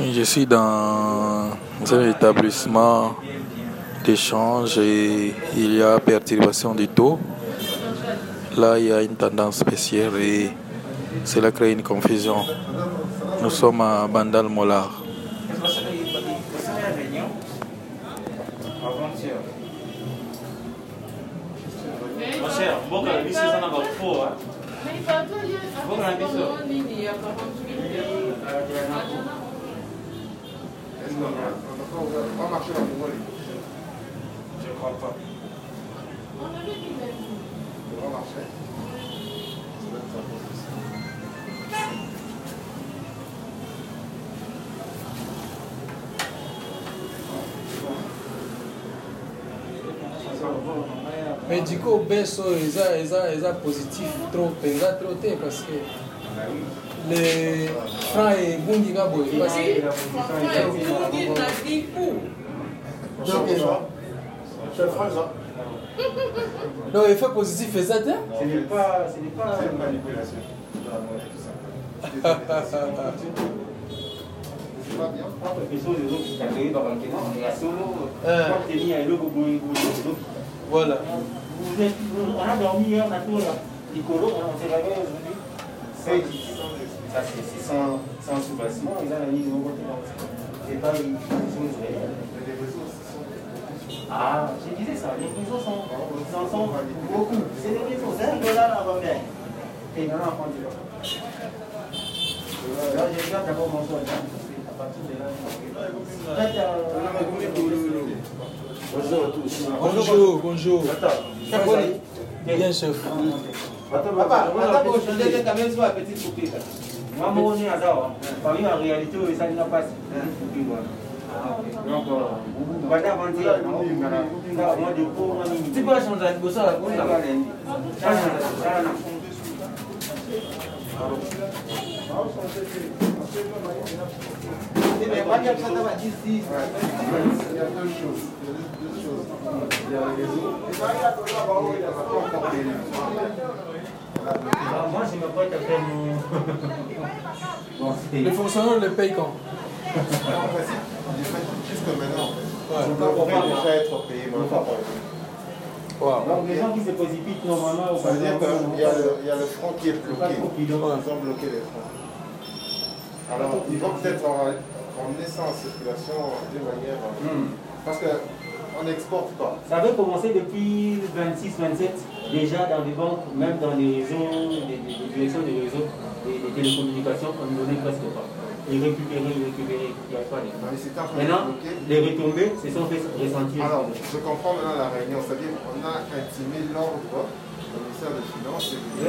Je suis dans un établissement d'échange et il y a perturbation du taux. Là, il y a une tendance spéciale et cela crée une confusion. Nous sommes à Bandal Molar. Je crois pas. On va marcher. Mais du coup, Besso, ils ont positif trop, ils ont trop parce que et parce que. Donc, effet positif, c'est ça, Ce n'est pas. Ce n'est pas. une manipulation. Voilà. On a dormi hier, on a tout là. Nicolo, on s'est réveillé aujourd'hui. Ça, c'est sans, sans soubassement, ils ont la ligne de côté. C'est pas une chose réelle. Ah, je disais ça, les réseaux sont, ils sont beaucoup. C'est des réseaux, c'est un dollar là bas Et non. Là, je regarde d'abord mon soldat. À partir de là, Bonjour à tous. Bonjour, bonjour. Bien, chef. mwa moko ndenge aza wa parmi ma réalité oyo esali na mpasi kupinga donc banda avante nakopingana mwa depo mwa mingi tipe achanza liboso alakolendi sala na fond Il y a deux choses. Il y a le réseau. Moi, je me faire mon. Les fonctionnaires le payent quand? En principe, jusque maintenant, on peut déjà être payé, mais pas Wow. Donc les gens qui se précipitent normalement, ça veut dire qu'il y, le, y a le front qui est bloqué. Ils ont bloqué les fronts. Alors, ils vont peut-être emmener ça en circulation de manière. Hmm. Parce que on n'exporte pas. Ça avait commencé depuis 26-27, déjà dans les banques, même dans les réseaux, les, directions des réseaux, des, télécommunications, on ne donnait presque pas. Et récupérer, récupérer, il n'y a pas de Maintenant, les retombées se sont fait ressentir. Alors, je comprends maintenant la réunion, c'est-à-dire qu'on a intimé l'ordre au ministère des Finances de,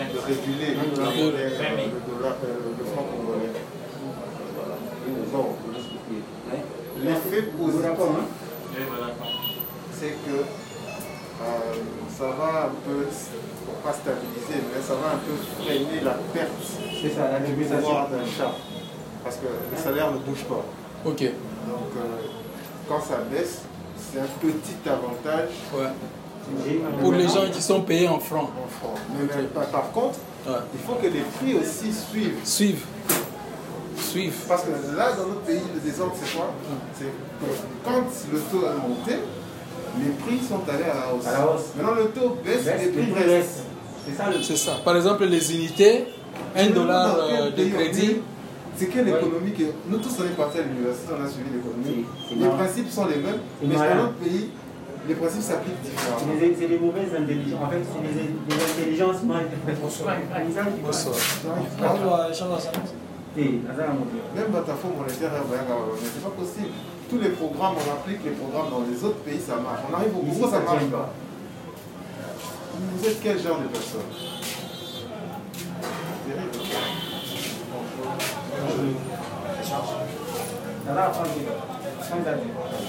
de réguler le dollar, le franc congolais. L'effet positif, c'est que euh, ça va un peu, pour pas stabiliser, mais ça va un peu freiner la perte c'est ça, la du pouvoir d'achat. Parce que le salaire ne bouge pas. Ok. Donc euh, quand ça baisse, c'est un petit avantage. Pour les gens qui sont payés en francs. En francs. Mais, par contre, il faut que les prix aussi suivent. Suivent. Parce que là, dans notre pays, le désordre, c'est quoi? C'est quand le taux a monté, les prix sont allés à la hausse. Maintenant, le taux baisse, les prix restent. C'est ça, Par exemple, les unités, 1 dollar euh, de crédit. C'est que l'économie, nous tous on est partis à l'université, on a suivi l'économie. Les principes sont les mêmes, mais dans notre pays, les principes s'appliquent différemment. C'est des mauvaises intelligences. En fait, c'est des, intelligences mal. Bonsoir. Bonsoir. Même Batafo monétaire, mais c'est pas possible. Tous les programmes, on applique les programmes dans les autres pays, ça marche. On arrive au Congo, ça marche pas. Vous êtes quel genre de personne?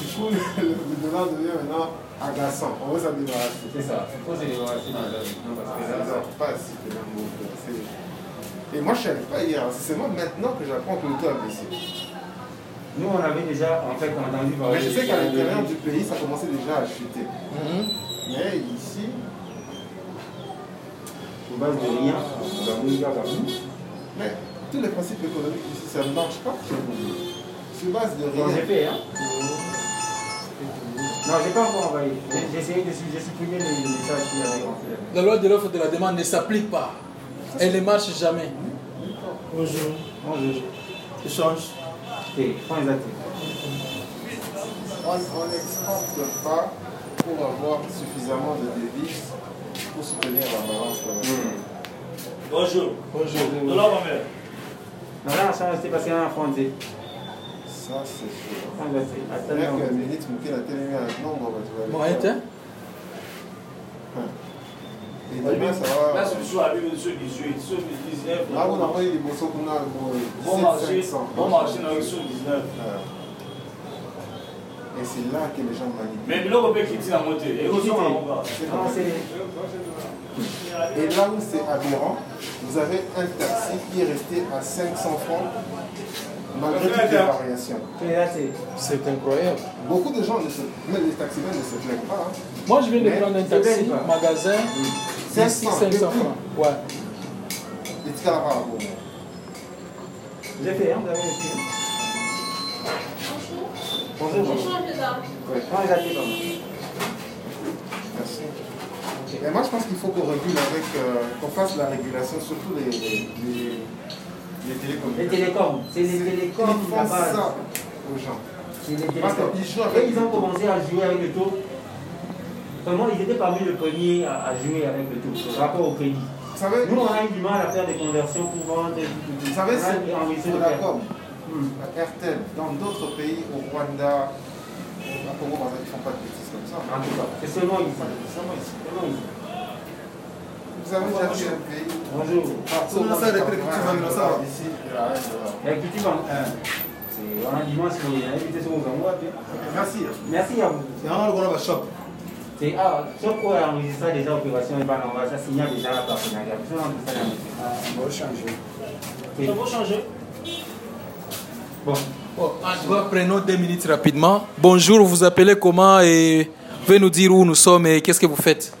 Du coup, le dollar devient maintenant agaçant. On veut s'en débarrasser. C'est ça. Il faut se débarrasser la Pas si, c'est et moi, je ne savais pas hier. C'est moi maintenant que j'apprends que le taux a baissé. Nous, on avait déjà en fait entendu parler. Mais je sais qu'à l'intérieur du pays, ça commençait déjà à chuter. Mhm. Mais ici, sur base de rien, mais tous les principes économiques ici, ça ne marche pas chez vous. Sur base de rien. j'ai fait, hein Non, j'ai pas encore envoyé. J'ai essayé de supprimer les messages qui avaient rentré. La loi de l'offre et de la demande ne s'applique pas. Elle ne marche jamais. Bonjour. Bonjour. Échange. Point. On n'exporte pas pour avoir suffisamment de devises pour soutenir la balance commerciale. Bonjour. Bonjour. Là, ma mère. Non, là, ça, c'est parce qu'il y a un français. Ça, c'est sûr. C'est vrai que Minute va. Là, sur 18, sur 19. Là, on a envoyé les bossons qu'on a pour Bon marché, 500. bon marché dans le sur 19. Et c'est là que les gens manipulent. Mais le on peut quitter la montée. Et on. Et là où c'est aberrant, vous avez un taxi qui est resté à 500 francs malgré toutes les variations. C'est. Incroyable. Beaucoup de gens, ne se, même les taximens ne se plaignent pas. hein. Moi, je viens de prendre un taxi, bien, quoi. Magasin, 500, 500 depuis. francs. Ouais. Les petits carabas, bon. J'ai fait, hein, vous avez écrit. Bonjour. Bonjour. Ouais, Point exact, pardon. merci. Et moi, je pense qu'il faut qu'on régule avec, euh, qu'on fasse la régulation, surtout les, les, les, les télécommunications. Les télécoms. C'est les télécoms qui font ça aux gens. C'est les Parce télécoms. qu'ils jouent avec Et ils ont commencé à jouer avec le taux. Vraiment, ils étaient parmi les premiers à, à jouer avec le taux, par rapport au crédit. Vous savez, Nous, on a eu du mal à faire des conversions pour vendre. vous savez on c'est le Vodacom, Hmm. RTL, dans d'autres pays, au Rwanda, au Congo, ils ne font pas de bêtises comme ça. En tout cas, c'est seulement ici. Ici. Seulement ici. Vous avez déjà vu un pays Bonjour. Comment ça, les ça Ici, il y a un dollar. Et qui tu vends C'est on a dimanche, il y a invité sur vos endroits. Merci. Merci à vous. C'est vraiment le gros shop. C'est ah, sauf qu'on a enregistré déjà opération et pas on va ça signer déjà la partenariat. Enregistré la On va changer. Ok. Ça va changer. Bon. Bon, en tout cas, prenons deux minutes rapidement. Bonjour, vous vous appelez comment et veuillez nous dire où nous sommes et qu'est-ce que vous faites?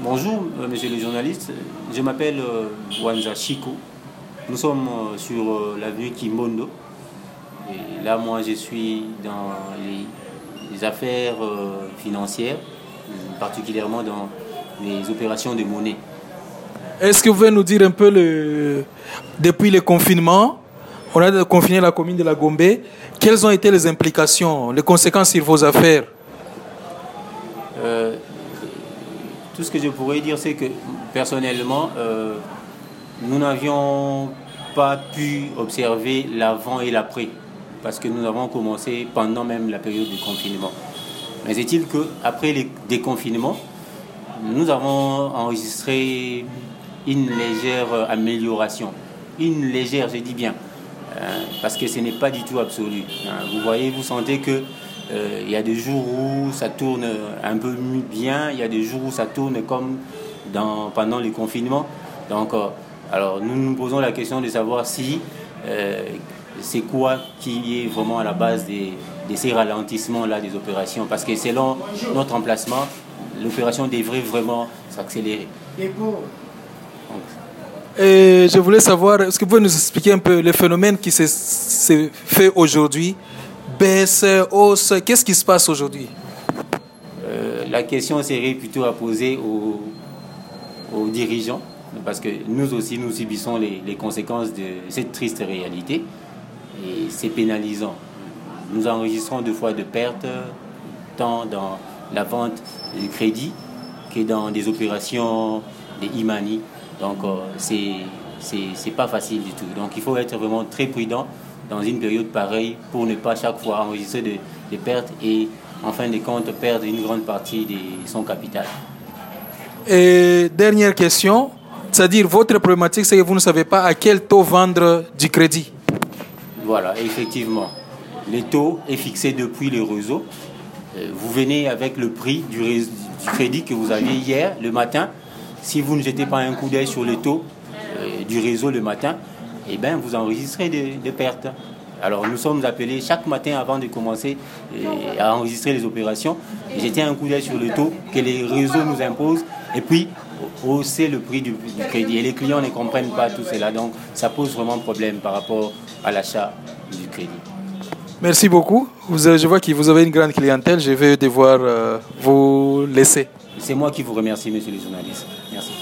Bonjour, euh, monsieur le journaliste. Je m'appelle euh, Wanza Chico. Nous sommes euh, sur euh, l'avenue Kimbondo. Et là, moi, je suis dans les, les affaires euh, financières, particulièrement dans les opérations de monnaie. Est-ce que vous pouvez nous dire un peu, le... depuis le confinement, on a confiné la commune de la Gombe, quelles ont été les implications, les conséquences sur vos affaires? Euh, tout ce que je pourrais dire, c'est que personnellement, euh, nous n'avions pas pu observer l'avant et l'après, parce que nous avons commencé pendant même la période du confinement. Mais est-il qu'après le déconfinement, nous avons enregistré une légère amélioration? Une légère, je dis bien, euh, parce que ce n'est pas du tout absolu. hein. Vous voyez, vous sentez que euh, il y a des jours où ça tourne un peu bien, il y a des jours où ça tourne comme dans, pendant le confinement. Donc, euh, alors nous nous posons la question de savoir si c'est quoi qui est vraiment à la base des- de ces ralentissements-là des opérations? Parce que selon notre emplacement, l'opération devrait vraiment s'accélérer. Et je voulais savoir, est-ce que vous pouvez nous expliquer un peu le phénomène qui se, se fait aujourd'hui? Baisse, hausse, qu'est-ce qui se passe aujourd'hui? Euh, la question serait plutôt à poser aux, aux dirigeants, parce que nous aussi, nous subissons les, les conséquences de cette triste réalité, et c'est pénalisant. Nous enregistrons deux fois de pertes, tant dans la vente du crédit que dans des opérations de e-money. Donc, euh, c'est c'est pas facile du tout. Donc, il faut être vraiment très prudent dans une période pareille pour ne pas chaque fois enregistrer des des pertes et en fin de compte perdre une grande partie de son capital. Et dernière question, c'est-à-dire votre problématique, c'est que vous ne savez pas à quel taux vendre du crédit. Voilà, effectivement. Le taux est fixé depuis le réseau. Euh, Vous venez avec le prix du, crédit que vous aviez hier, le matin. Si vous ne jetez pas un coup d'œil sur le taux euh, du réseau le matin, eh bien, vous enregistrez des, pertes. Alors, nous sommes appelés chaque matin avant de commencer euh, à enregistrer les opérations, et jeter un coup d'œil sur le taux que les réseaux nous imposent. Et puis, hausser le prix du, du crédit. Et les clients ne comprennent pas tout cela. Donc, ça pose vraiment problème par rapport à l'achat du crédit. Merci beaucoup. Vous, euh, je vois que vous avez une grande clientèle. Je vais devoir euh, vous laisser. C'est moi qui vous remercie, monsieur le journaliste. Merci.